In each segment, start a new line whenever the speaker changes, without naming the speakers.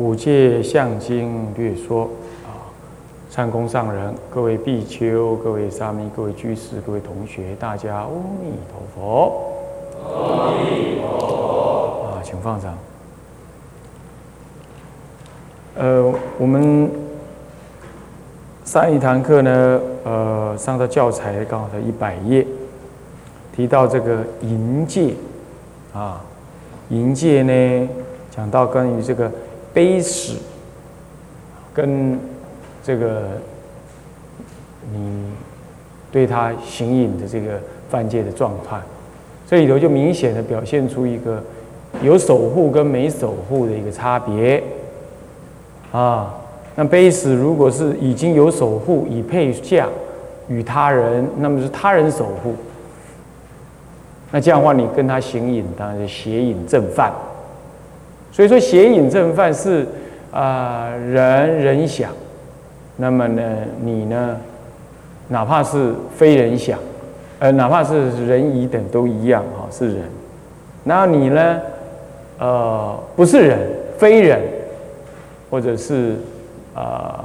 五戒相经略说啊，善公上人、各位比丘、各位沙弥、各位居士、各位同学，大家阿弥陀佛。
阿弥陀佛。
啊，请放上。呃，我们上一堂课呢，呃，上到教材刚好在一百页，提到这个淫戒啊，淫戒呢，讲到关于这个悲史跟这个你对他行淫的这个犯戒的状态，这里头就明显的表现出一个有守护跟没守护的一个差别啊。那卑史如果是已经有守护，以配下与他人，那么是他人守护。那这样的话，你跟他行淫，当然是邪淫正犯。所以说，邪淫正犯是啊、人人想，那么呢，你呢，哪怕是非人想，呃，哪怕是人乙等都一样哈、是人。那你呢，呃，不是人，非人，或者是呃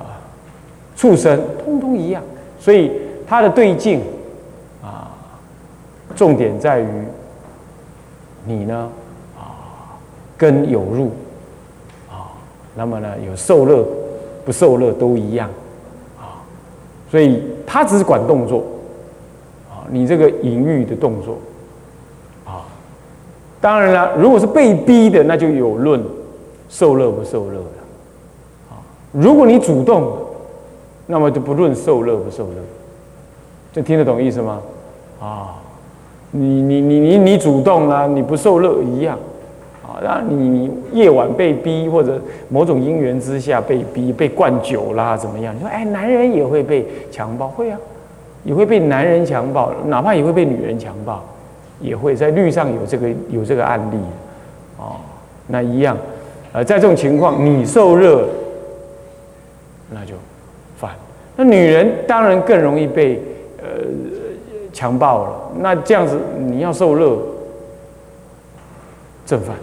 畜生，通通一样。所以它的对境啊，重点在于你呢，跟有入啊，那么呢有受热不受热都一样。啊，所以他只是管动作。啊，你这个隐喻的动作。啊，当然了，如果是被逼的，那就有论受热不受热了。啊。如果你主动，那么就不论受热不受热，这听得懂意思吗？啊，你你你你你主动啦、你不受热一样。啊。然后你夜晚被逼，或者某种因缘之下被逼，被灌酒啦，怎么样？你说，哎，男人也会被强暴，会啊，也会被男人强暴，哪怕也会被女人强暴，也会在律上有这个有这个案例，哦，那一样，呃，在这种情况，你受热，那就犯。那女人当然更容易被呃强暴了。那这样子你要受热，正犯，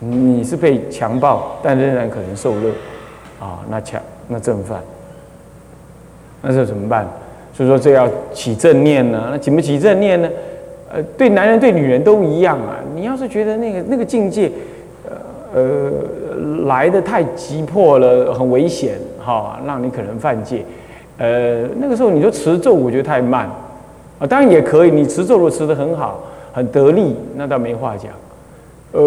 你是被强暴，但仍然可能受热，啊，那强那正犯，那这怎么办？所以说这要起正念呢。那起不起正念呢？呃，对男人对女人都一样啊。你要是觉得那个那个境界，呃呃来的太急迫了，很危险，哈、让你可能犯戒。呃，那个时候你说持咒，我觉得太慢啊。当然也可以，你持咒如果持得很好，很得力，那倒没话讲。呃，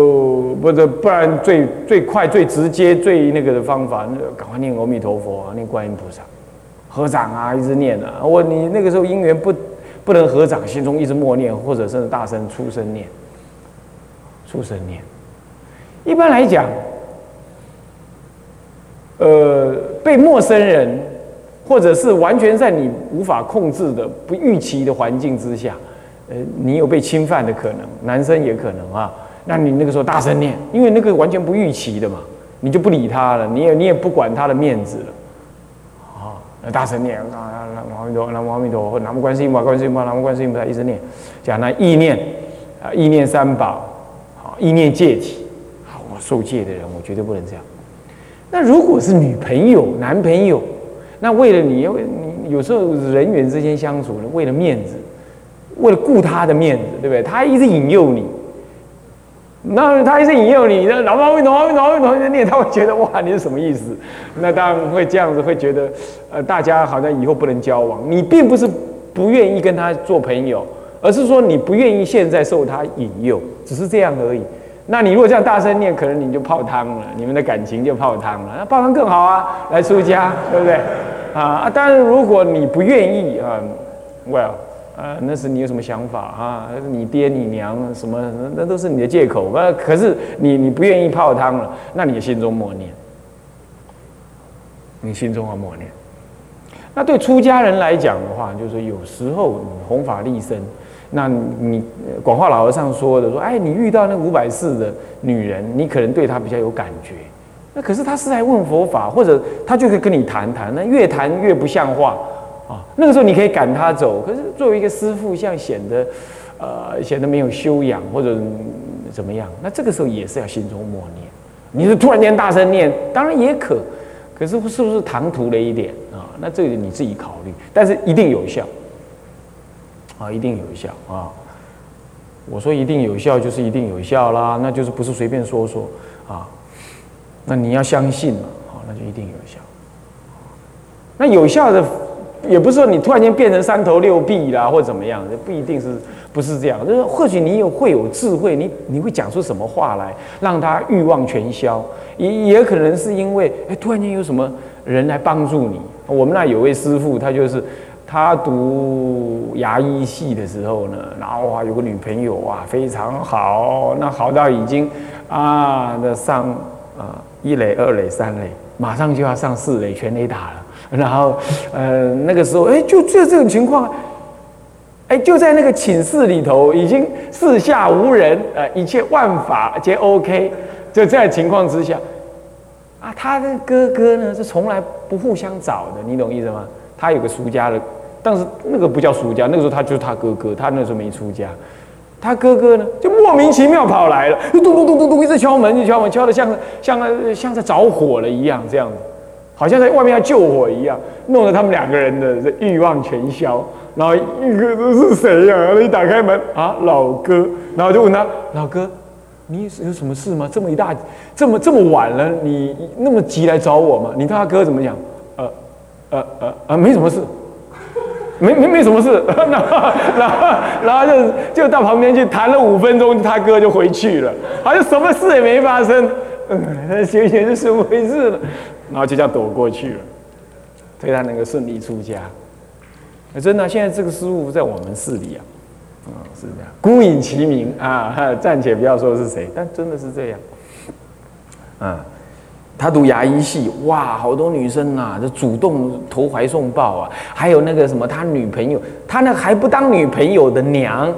不是，不然最最快、最直接、最那个的方法，那赶快念阿弥陀佛，念观音菩萨，合掌啊，一直念啊。我你那个时候因缘不不能合掌，心中一直默念，或者甚至大声出声念，出声念。一般来讲，呃，被陌生人或者是完全在你无法控制的不预期的环境之下，呃，你有被侵犯的可能，男生也可能啊。那你那个时候大声念，因为那个完全不预期的嘛，你就不理他了，你也你也不管他的面子了，啊，那大声念啊，南无阿弥陀佛，南无阿弥陀佛，南无观世音菩萨，观世音菩萨，南无观世音菩萨，一直念，讲那意念啊，意念三宝，好，意念戒体，好，我受戒的人，我绝对不能这样。那如果是女朋友、男朋友，那为了你，你有时候人与人之间相处呢，为了面子，为了顾他的面子，对不对？他一直引诱你，那他一直引诱你，那老阿弥陀佛，阿弥陀佛，阿弥陀佛，念，他会觉得哇，你是什么意思？那当然会这样子，会觉得呃，大家好像以后不能交往。你并不是不愿意跟他做朋友，而是说你不愿意现在受他引诱，只是这样而已。那你如果这样大声念，可能你就泡汤了，你们的感情就泡汤了。那泡汤更好啊，来出家，对不对？啊啊！当然，如果你不愿意啊，well，呃，那是你有什么想法啊？你爹你娘什么，那都是你的借口。呃，可是你你不愿意泡汤了，那你心中默念，你心中要默念。那对出家人来讲的话，就是有时候你弘法利生，那你广化老和尚说的说，哎，你遇到那五百世的女人，你可能对她比较有感觉。那可是他是来问佛法，或者他就可以跟你谈谈，那越谈越不像话啊。那个时候你可以赶他走，可是作为一个师父，像显得，呃，显得没有修养或者怎么样，那这个时候也是要心中默念。你是突然间大声念，当然也可，可是是不是唐突了一点啊？那这个你自己考虑，但是一定有效啊，一定有效啊。我说一定有效，就是一定有效啦，那就是不是随便说说啊。那你要相信嘛，好，那就一定有效。那有效的，也不是说你突然间变成三头六臂啦，或怎么样，不一定是，不是这样。就是或许你有会有智慧，你你会讲出什么话来，让他欲望全消。也也可能是因为，哎，突然间有什么人来帮助你。我们那有位师傅，他就是他读牙医系的时候呢，然后哇，有个女朋友啊，非常好，那好到已经啊，那上啊。一垒、二垒、三垒，马上就要上四垒，全垒打了。然后，呃，那个时候，哎，就就这种情况，哎，就在那个寝室里头，已经四下无人，呃，一切万法皆 OK。就在情况之下，啊，他的哥哥呢是从来不互相找的，你懂意思吗？他有个俗家的，但是那个不叫俗家，那个时候他就是他哥哥，他那时候没出家。他哥哥呢，就莫名其妙跑来了，咚咚咚咚咚，一直敲门，一直敲门，敲的像像像在着火了一样，这样子，好像在外面要救火一样，弄得他们两个人的欲望全消。然后一个是谁呀？一打开门啊，老哥，然后就问他，老哥，你有什么事吗？这么一大，这么这么晚了，你那么急来找我吗？你他哥怎么讲？呃呃呃呃，没什么事。没没没什么事，然后然后然后就就到旁边去谈了五分钟，他哥就回去了，好像什么事也没发生，嗯，学学是怎么回事了，然后就这样躲过去了，所以他能够顺利出家。真的，现在这个师傅在我们市里啊，啊是这样，孤影其名啊，暂且不要说是谁，但真的是这样，啊。他读牙医系，哇，好多女生啊，就主动投怀送抱啊。还有那个什么，他女朋友，他那还不当女朋友的娘，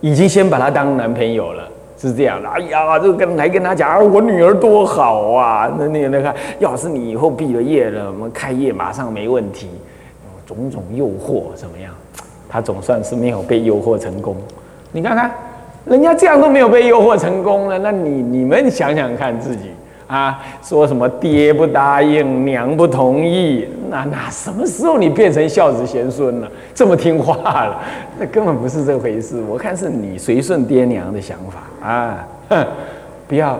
已经先把他当男朋友了，是这样的。哎呀，这个跟来跟他讲，我女儿多好啊，那那那个，要是你以后毕了业了，我们开业马上没问题。种种诱惑怎么样？他总算是没有被诱惑成功。你看看，人家这样都没有被诱惑成功了，那你你们想想看自己。啊，说什么爹不答应，娘不同意，那那什么时候你变成孝子贤孙了？这么听话了？那根本不是这回事。我看是你随顺爹娘的想法啊，哼，不要，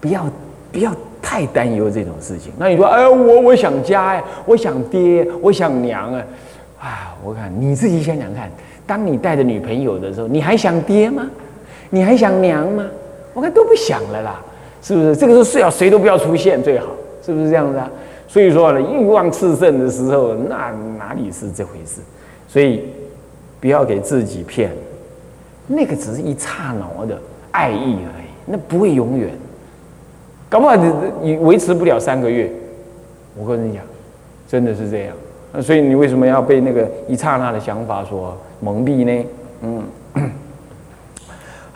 不要，不要太担忧这种事情。那你说，哎，我我想家呀，我想爹，我想娘啊，啊，我看你自己想想看，当你带着女朋友的时候，你还想爹吗？你还想娘吗？我看都不想了啦。是不是这个是最好谁都不要出现最好？是不是这样子啊？所以说呢，欲望炽盛的时候，那哪里是这回事？所以不要给自己骗，那个只是一刹那的爱意而已，那不会永远，搞不好你你维持不了三个月。我跟你讲，真的是这样。那所以你为什么要被那个一刹那的想法所蒙蔽呢？嗯。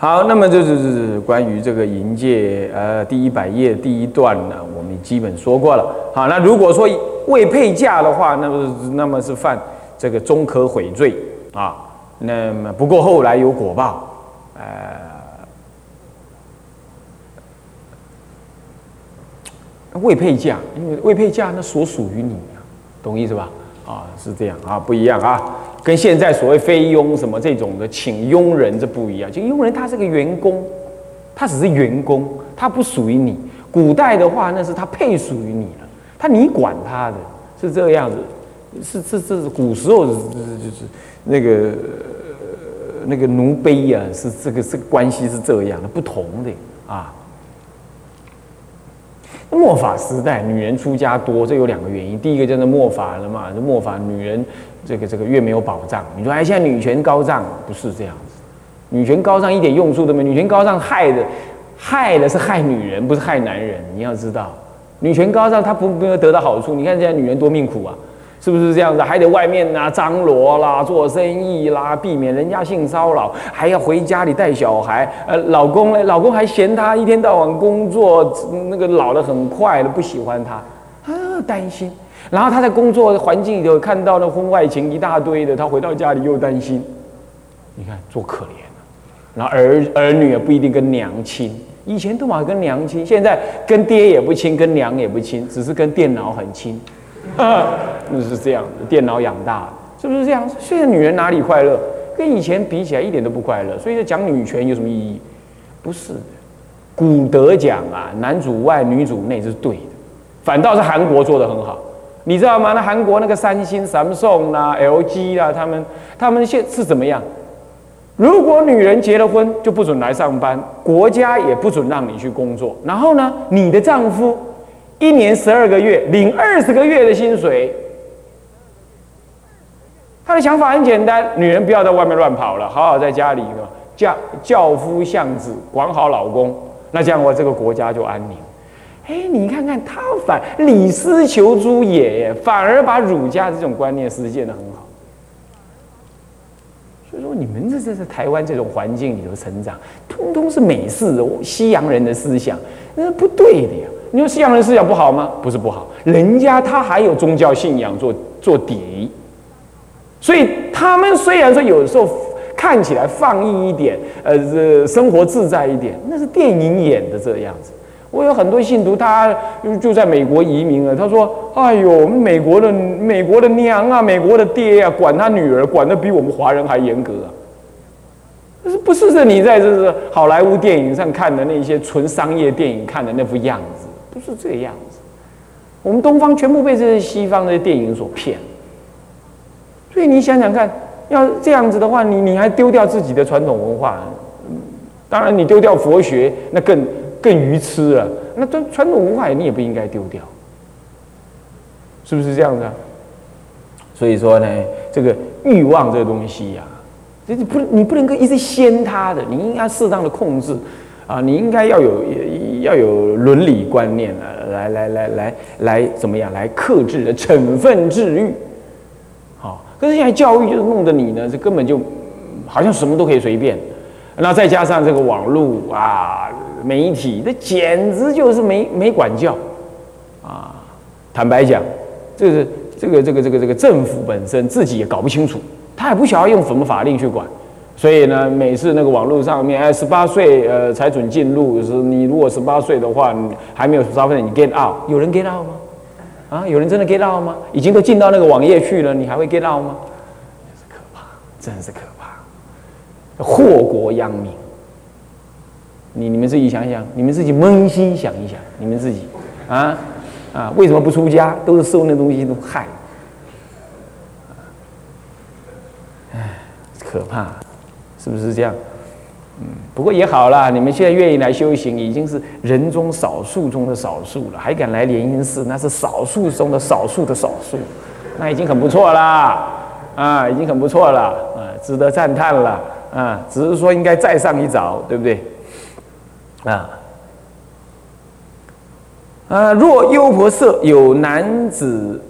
好，那么就是关于这个银戒，呃，第一百页第一段呢，我们基本说过了。好，那如果说未配嫁的话，那么那么是犯这个中可悔罪啊。那么不过后来有果报，呃，未配嫁，因为未配嫁那所属于你，懂意思吧？啊，是这样啊，不一样啊。跟现在所谓菲佣什么这种的请佣人这不一样，就佣人他是个员工，他只是员工，他不属于你。古代的话，那是他配属于你了，他你管他的，是这样子，是是是古时候就是那个那个奴婢呀，是这个这个关系是这样的，不同的啊。末法时代，女人出家多，这有两个原因。第一个就是末法了嘛，就末法女人这个这个越没有保障。你说哎，现在女权高涨，不是这样子，女权高涨一点用处都没有。女权高涨害的，害的是害女人，不是害男人。你要知道，女权高涨，她不没有得到好处。你看现在女人多命苦啊，是不是这样子？还得外面啊张罗啦，做生意啦，避免人家性骚扰，还要回家里带小孩。呃，老公呢？老公还嫌她一天到晚工作，那个老得很快的，不喜欢她，啊，担心。然后他在工作环境里头看到了婚外情一大堆的，他回到家里又担心，你看多可怜啊！然后儿儿女也不一定跟娘亲，以前都嘛跟娘亲，现在跟爹也不亲，跟娘也不亲，只是跟电脑很亲，那是这样的，电脑养大，是不是这样？现在女人哪里快乐？跟以前比起来一点都不快乐。所以讲女权有什么意义？不是的。古德讲啊，男主外女主内是对的，反倒是韩国做的很好。你知道吗？那韩国那个三星、Samsung 啦、LG 啦，他们他们现是怎么样？如果女人结了婚，就不准来上班，国家也不准让你去工作。然后呢，你的丈夫一年十二个月领二十个月的薪水。他的想法很简单：女人不要在外面乱跑了，好好在家里教教夫相子，管好老公。那这样，的话这个国家就安宁。哎，你看看他反李斯求诸也，反而把儒家这种观念实践的很好。所以说，你们这这在台湾这种环境里头成长，通通是美式西洋人的思想，那不对的呀。你说西洋人思想不好吗？不是不好，人家他还有宗教信仰做做底，所以他们虽然说有时候看起来放逸一点，呃，这生活自在一点，那是电影演的这样子。我有很多信徒，他就在美国移民了。他说：“哎呦，我们美国的美国的娘啊，美国的爹啊，管他女儿管得比我们华人还严格啊！不是不是你在这是好莱坞电影上看的那些纯商业电影看的那副样子，不是这样子。我们东方全部被这些西方的电影所骗。所以你想想看，要这样子的话，你你还丢掉自己的传统文化？当然，你丢掉佛学，那更。”更愚痴了，那传传统文化你也不应该丢掉，是不是这样子？啊所以说呢，这个欲望这个东西呀，这不你不能够一直掀它的，你应该适当的控制啊，你应该要有要有伦理观念啊，来来来来来怎么样来克制的惩分治愈，好，可是现在教育就是弄得你呢，这根本就好像什么都可以随便，那再加上这个网络啊。媒体，这简直就是没没管教，啊！坦白讲，这个这个这个这个这个政府本身自己也搞不清楚，他也不晓得用什么法令去管，所以呢，每次那个网络上面，哎，十八岁呃才准进入，是你如果十八岁的话，你还没有十八岁，你 get out，有人 get out 吗？啊，有人真的 get out 吗？已经都进到那个网页去了，你还会 get out 吗？真是可怕，真是可怕，祸国殃民。你你们自己想想，你们自己扪心想一想，你们自己，啊啊，为什么不出家？都是受那东西都害，唉，可怕，是不是这样？嗯，不过也好啦，你们现在愿意来修行，已经是人中少数中的少数了，还敢来莲因寺，那是少数中的少数的少数，那已经很不错啦，啊，已经很不错了，啊，值得赞叹了，啊，只是说应该再上一早，对不对？啊啊！若优婆塞有男子，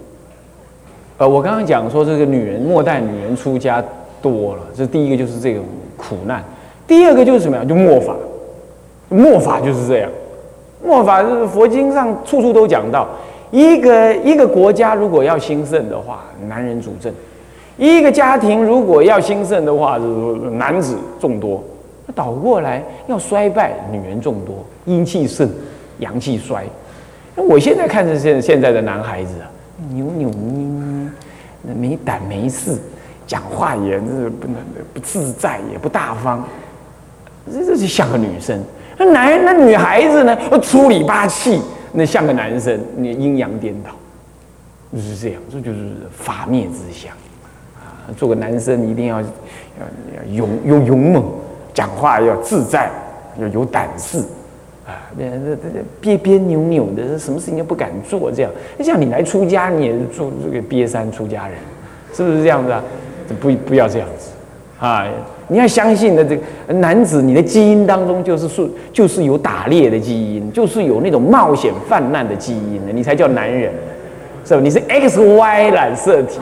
呃，我刚刚讲说这个女人末代女人出家多了，这第一个就是这种苦难，第二个就是什么呀？就末法，末法就是这样。末法是佛经上处处都讲到，一个一个国家如果要兴盛的话，男人主政；一个家庭如果要兴盛的话，是男子众多。那倒过来要衰败，女人众多，阴气盛，阳气衰。那我现在看着现现在的男孩子啊，扭扭捏捏，那没胆没事，讲话也是不能不自在，也不大方，这这就像个女生。那男那女孩子呢，粗里八气，那像个男生，你阴阳颠倒，就是这样，这就是法灭之相啊。做个男生一定要要要勇有勇猛。讲话要自在，要有胆识，啊，那那那憋憋扭扭的，什么事情都不敢做，这样。像你来出家，你也是做这个瘪三出家人，是不是这样子啊？不不要这样子啊！你要相信的，这个男子，你的基因当中就是是就是有打猎的基因，就是有那种冒险泛滥的基因的，你才叫男人，是吧？你是 X Y 染色体，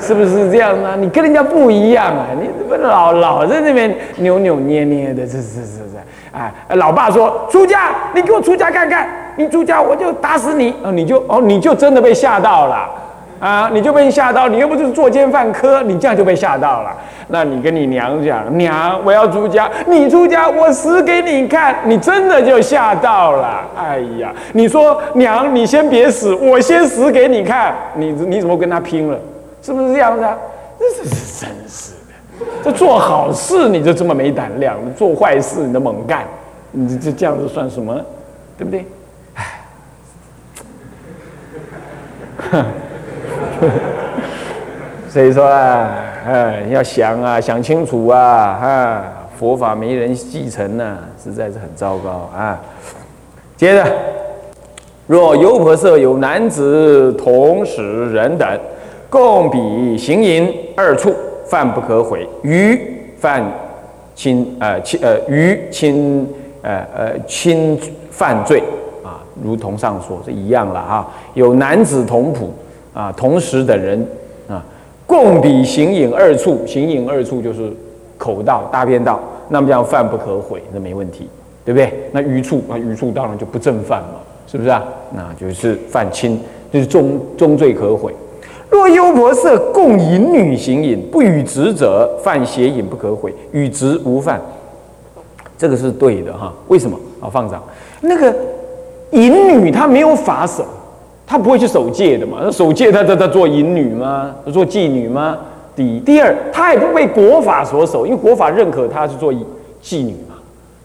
是不是这样呢？你跟人家不一样啊！你怎么老老在那边扭扭捏捏的？这这这这，哎，老爸说出家，你给我出家看看，你出家我就打死你哦！你就哦，你就真的被吓到了啊！你就被吓到，你又不是作奸犯科，你这样就被吓到了。那你跟你娘讲，娘，我要出家，你出家，我死给你看，你真的就吓到了。哎呀，你说娘，你先别死，我先死给你看，你你怎么跟他拼了？是不是这样子？这是真是的，这做好事你就这么没胆量，做坏事你都猛干，你这这样子算什么？对不对？哎，所以说啊，哎，要想啊，想清楚啊，啊，佛法没人继承呢，实在是很糟糕啊。接着，若优婆塞有男子同时人等，共比行淫二处，犯不可毁，于犯侵呃侵呃于侵呃呃侵犯罪啊，如同上说是一样了哈。有男子同仆啊，同时的人啊。共比行影二处，行影二处就是口道、大便道，那么叫犯不可毁，那没问题，对不对？那余处啊，余处当然就不正犯嘛，是不是啊？那就是犯轻，就是重重罪可毁。若优婆塞共淫女行淫，不与直者，犯邪淫不可毁，与直无犯，这个是对的哈。为什么啊？放长那个淫女她没有法守。她不会去守戒的嘛？那守戒，他他他做淫女吗？做妓女吗？第一，第二，她也不被国法所守，因为国法认可她是做妓女嘛，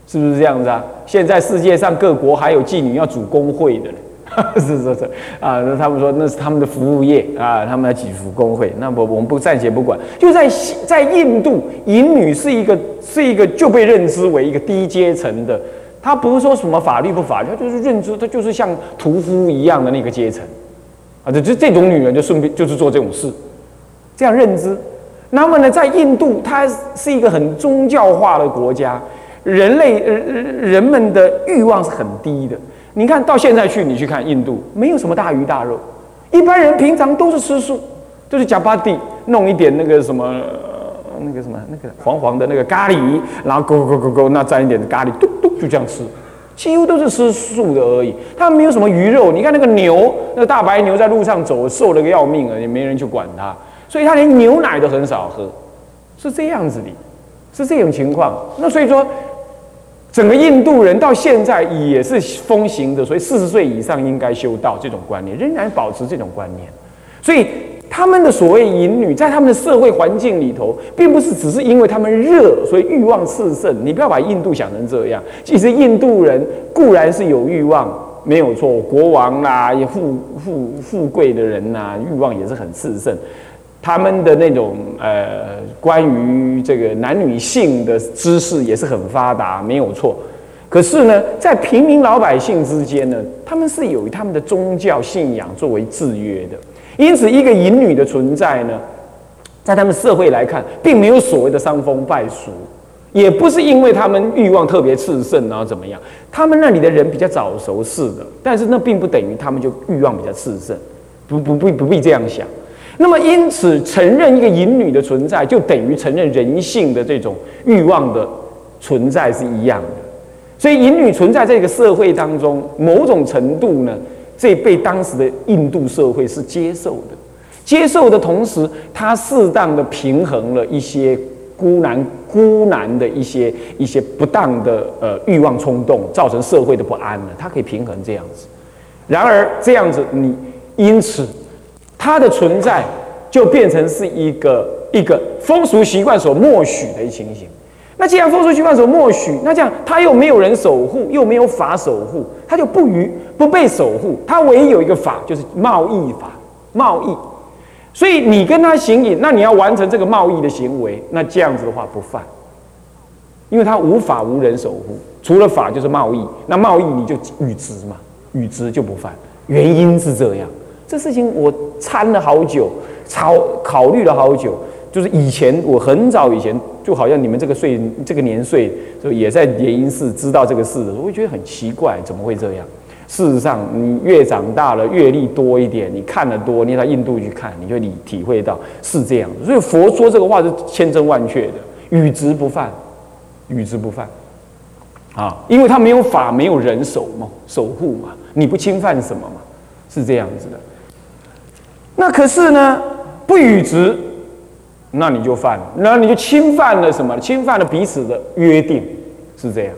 是不是这样子啊？现在世界上各国还有妓女要组工会的，是是是啊，那他们说那是他们的服务业啊，他们来举服工会，那我我们不暂且不管。就在在印度，淫女是一个是一个就被认知为一个低阶层的。他不是说什么法律不法律，他就是认知，他就是像屠夫一样的那个阶层，啊，这这这种女人就顺便就是做这种事，这样认知。那么呢，在印度，它是一个很宗教化的国家，人类呃人们的欲望是很低的。你看到现在去，你去看印度，没有什么大鱼大肉，一般人平常都是吃素，都是假巴蒂，弄一点那个什么。那个什么，那个黄黄的那个咖喱，然后勾勾勾勾，那蘸一点咖喱，嘟嘟就这样吃，几乎都是吃素的而已。他们没有什么鱼肉。你看那个牛，那个大白牛在路上走，瘦了个要命啊，也没人去管它，所以他连牛奶都很少喝，是这样子的，是这种情况。那所以说，整个印度人到现在也是风行的，所以四十岁以上应该修道这种观念，仍然保持这种观念，所以。他们的所谓淫女，在他们的社会环境里头，并不是只是因为他们热，所以欲望炽盛。你不要把印度想成这样。其实印度人固然是有欲望，没有错，国王啦，也富富富贵的人呐，欲望也是很炽盛。他们的那种呃，关于这个男女性的知识也是很发达，没有错。可是呢，在平民老百姓之间呢，他们是有他们的宗教信仰作为制约的。因此，一个淫女的存在呢，在他们社会来看，并没有所谓的伤风败俗，也不是因为他们欲望特别炽盛，然后怎么样？他们那里的人比较早熟，是的，但是那并不等于他们就欲望比较炽盛，不不必不必这样想。那么，因此承认一个淫女的存在，就等于承认人性的这种欲望的存在是一样的。所以，淫女存在这个社会当中，某种程度呢。这被当时的印度社会是接受的，接受的同时，它适当的平衡了一些孤男孤男的一些一些不当的呃欲望冲动，造成社会的不安了。它可以平衡这样子。然而这样子，你因此它的存在就变成是一个一个风俗习惯所默许的一情形。那既然风俗习惯所默许，那这样他又没有人守护，又没有法守护，他就不于不被守护。他唯一有一个法，就是贸易法，贸易。所以你跟他行淫，那你要完成这个贸易的行为，那这样子的话不犯，因为他无法无人守护，除了法就是贸易。那贸易你就与之嘛，与之就不犯。原因是这样，这事情我参了好久，考考虑了好久。就是以前我很早以前，就好像你们这个岁这个年岁，就也在联姻寺知道这个事的，我会觉得很奇怪，怎么会这样？事实上，你越长大了，阅历多一点，你看得多，你到印度去看，你就你体会到是这样。所以佛说这个话是千真万确的，与之不犯，与之不犯。啊，因为他没有法，没有人守嘛，守护嘛，你不侵犯什么嘛，是这样子的。那可是呢，不语直。那你就犯了，那你就侵犯了什么？侵犯了彼此的约定，是这样。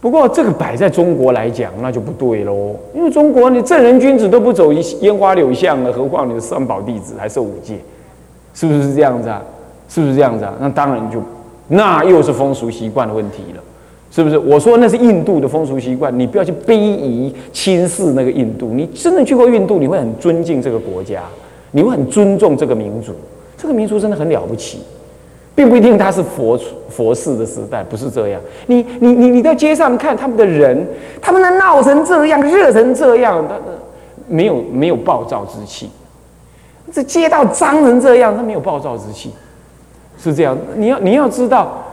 不过这个摆在中国来讲，那就不对喽。因为中国你正人君子都不走烟花柳巷了，何况你的三宝弟子还受五戒，是不是这样子啊？是不是这样子啊？那当然就，那又是风俗习惯的问题了，是不是？我说那是印度的风俗习惯，你不要去卑夷轻视那个印度。你真的去过印度，你会很尊敬这个国家，你会很尊重这个民族。这个民族真的很了不起，并不一定他是佛佛寺的时代，不是这样。你你你你在街上看他们的人，他们能闹成这样，热成这样，他没有没有暴躁之气。这街道脏成这样，他没有暴躁之气，是这样。你要你要知道，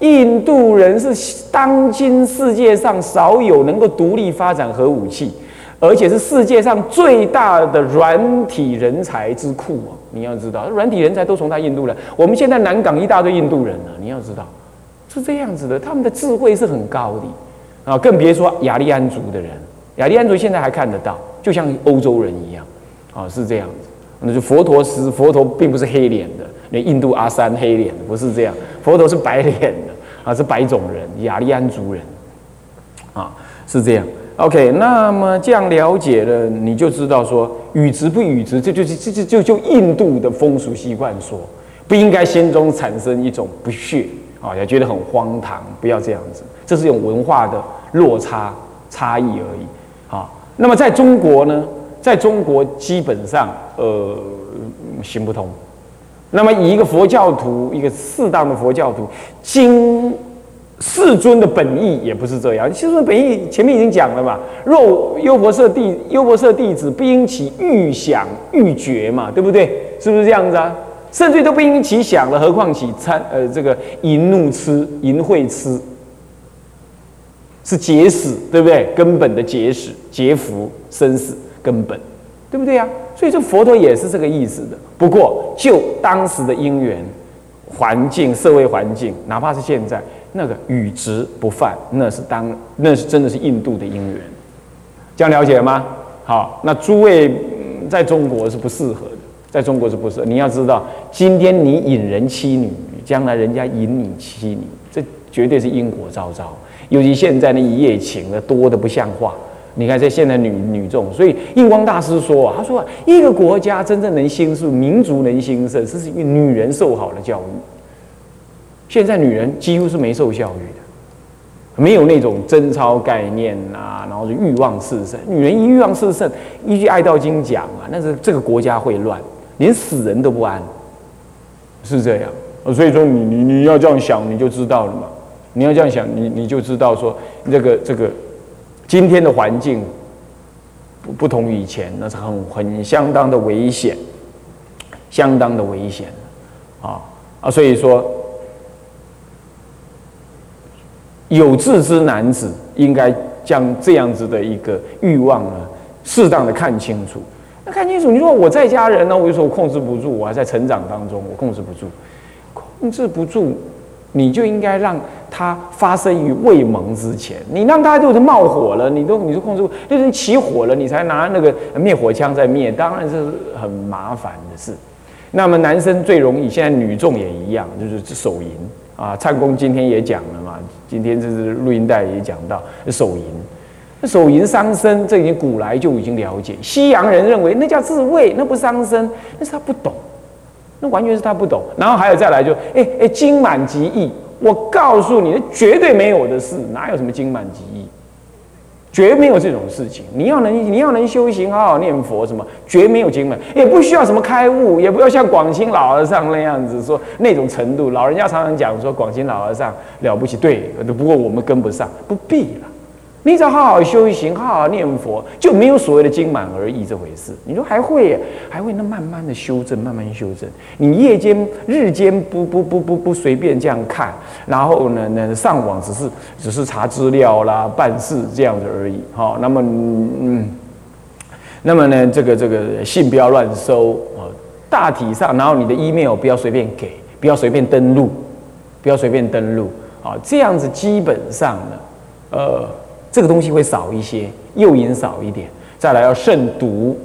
印度人是当今世界上少有能够独立发展核武器。而且是世界上最大的软体人才之库啊！你要知道，软体人才都从他印度来。我们现在南港一大堆印度人呢，你要知道，是这样子的。他们的智慧是很高的啊，更别说雅利安族的人。雅利安族现在还看得到，就像欧洲人一样啊，是这样子。那就佛陀是佛陀，并不是黑脸的，那印度阿三黑脸不是这样，佛陀是白脸啊，是白种人，雅利安族人啊，是这样。OK，那么这样了解了，你就知道说与直不与直，这就是这就就就印度的风俗习惯说，不应该心中产生一种不屑啊，也觉得很荒唐，不要这样子，这是一种文化的落差差异而已啊。那么在中国呢，在中国基本上呃行不通。那么以一个佛教徒，一个适当的佛教徒，经。世尊的本意也不是这样。世尊本意前面已经讲了嘛，若优婆塞弟优婆塞弟子不应起欲想欲觉嘛，对不对？是不是这样子啊？甚至都不应起想了，何况起参呃这个淫怒痴淫秽痴，是结死，对不对？根本的结死结福生死根本，对不对呀？所以这佛陀也是这个意思的。不过就当时的因缘环境、社会环境，哪怕是现在。那个与直不犯，那是当那是真的是印度的因缘，这样了解吗？好，那诸位在中国是不适合的，在中国是不适合。你要知道，今天你引人妻女，将来人家引你妻女，这绝对是因果昭昭。尤其现在那一夜情的多的不像话。你看这现在女女众，所以印光大师说啊，他说一个国家真正能兴盛，民族能兴盛，这是因为女人受好了教育。现在女人几乎是没受教育的，没有那种贞操概念啊，然后是欲望炽盛。女人一欲望炽盛，依据《爱道经》讲啊，那是这个国家会乱，连死人都不安，是这样。所以说，你你你要这样想，你就知道了嘛。你要这样想，你你就知道说，这个这个今天的环境不不同于以前，那是很很相当的危险，相当的危险啊啊！所以说。有志之男子应该将这样子的一个欲望呢，适当的看清楚。那看清楚，你说我在家人呢，我就说我控制不住，我还在成长当中，我控制不住，控制不住，你就应该让它发生于未萌之前。你让它就是冒火了，你都你都控制不，就是起火了，你才拿那个灭火枪在灭，当然是很麻烦的事。那么男生最容易，现在女众也一样，就是手淫。啊，蔡公今天也讲了嘛，今天这是录音带也讲到手淫，那手淫伤身，这已经古来就已经了解。西洋人认为那叫自慰，那不伤身，那是他不懂，那完全是他不懂。然后还有再来就，哎哎，精满极意，我告诉你，绝对没有的事，哪有什么精满极意？绝没有这种事情。你要能，你要能修行，好好念佛，什么绝没有经满，也不需要什么开悟，也不要像广清老和尚那样子说那种程度。老人家常常讲说广清老和尚了不起，对，不过我们跟不上，不必了。你只要好好修行，好好念佛，就没有所谓的经满而已这回事。你说还会，还会那慢慢的修正，慢慢修正。你夜间、日间不不不不不随便这样看，然后呢呢上网只是只是查资料啦、办事这样子而已。好，那么嗯，那么呢这个这个信不要乱收啊，大体上，然后你的 email 不要随便给，不要随便登录，不要随便登录啊，这样子基本上呢，呃。这个东西会少一些，诱因少一点，再来要慎独。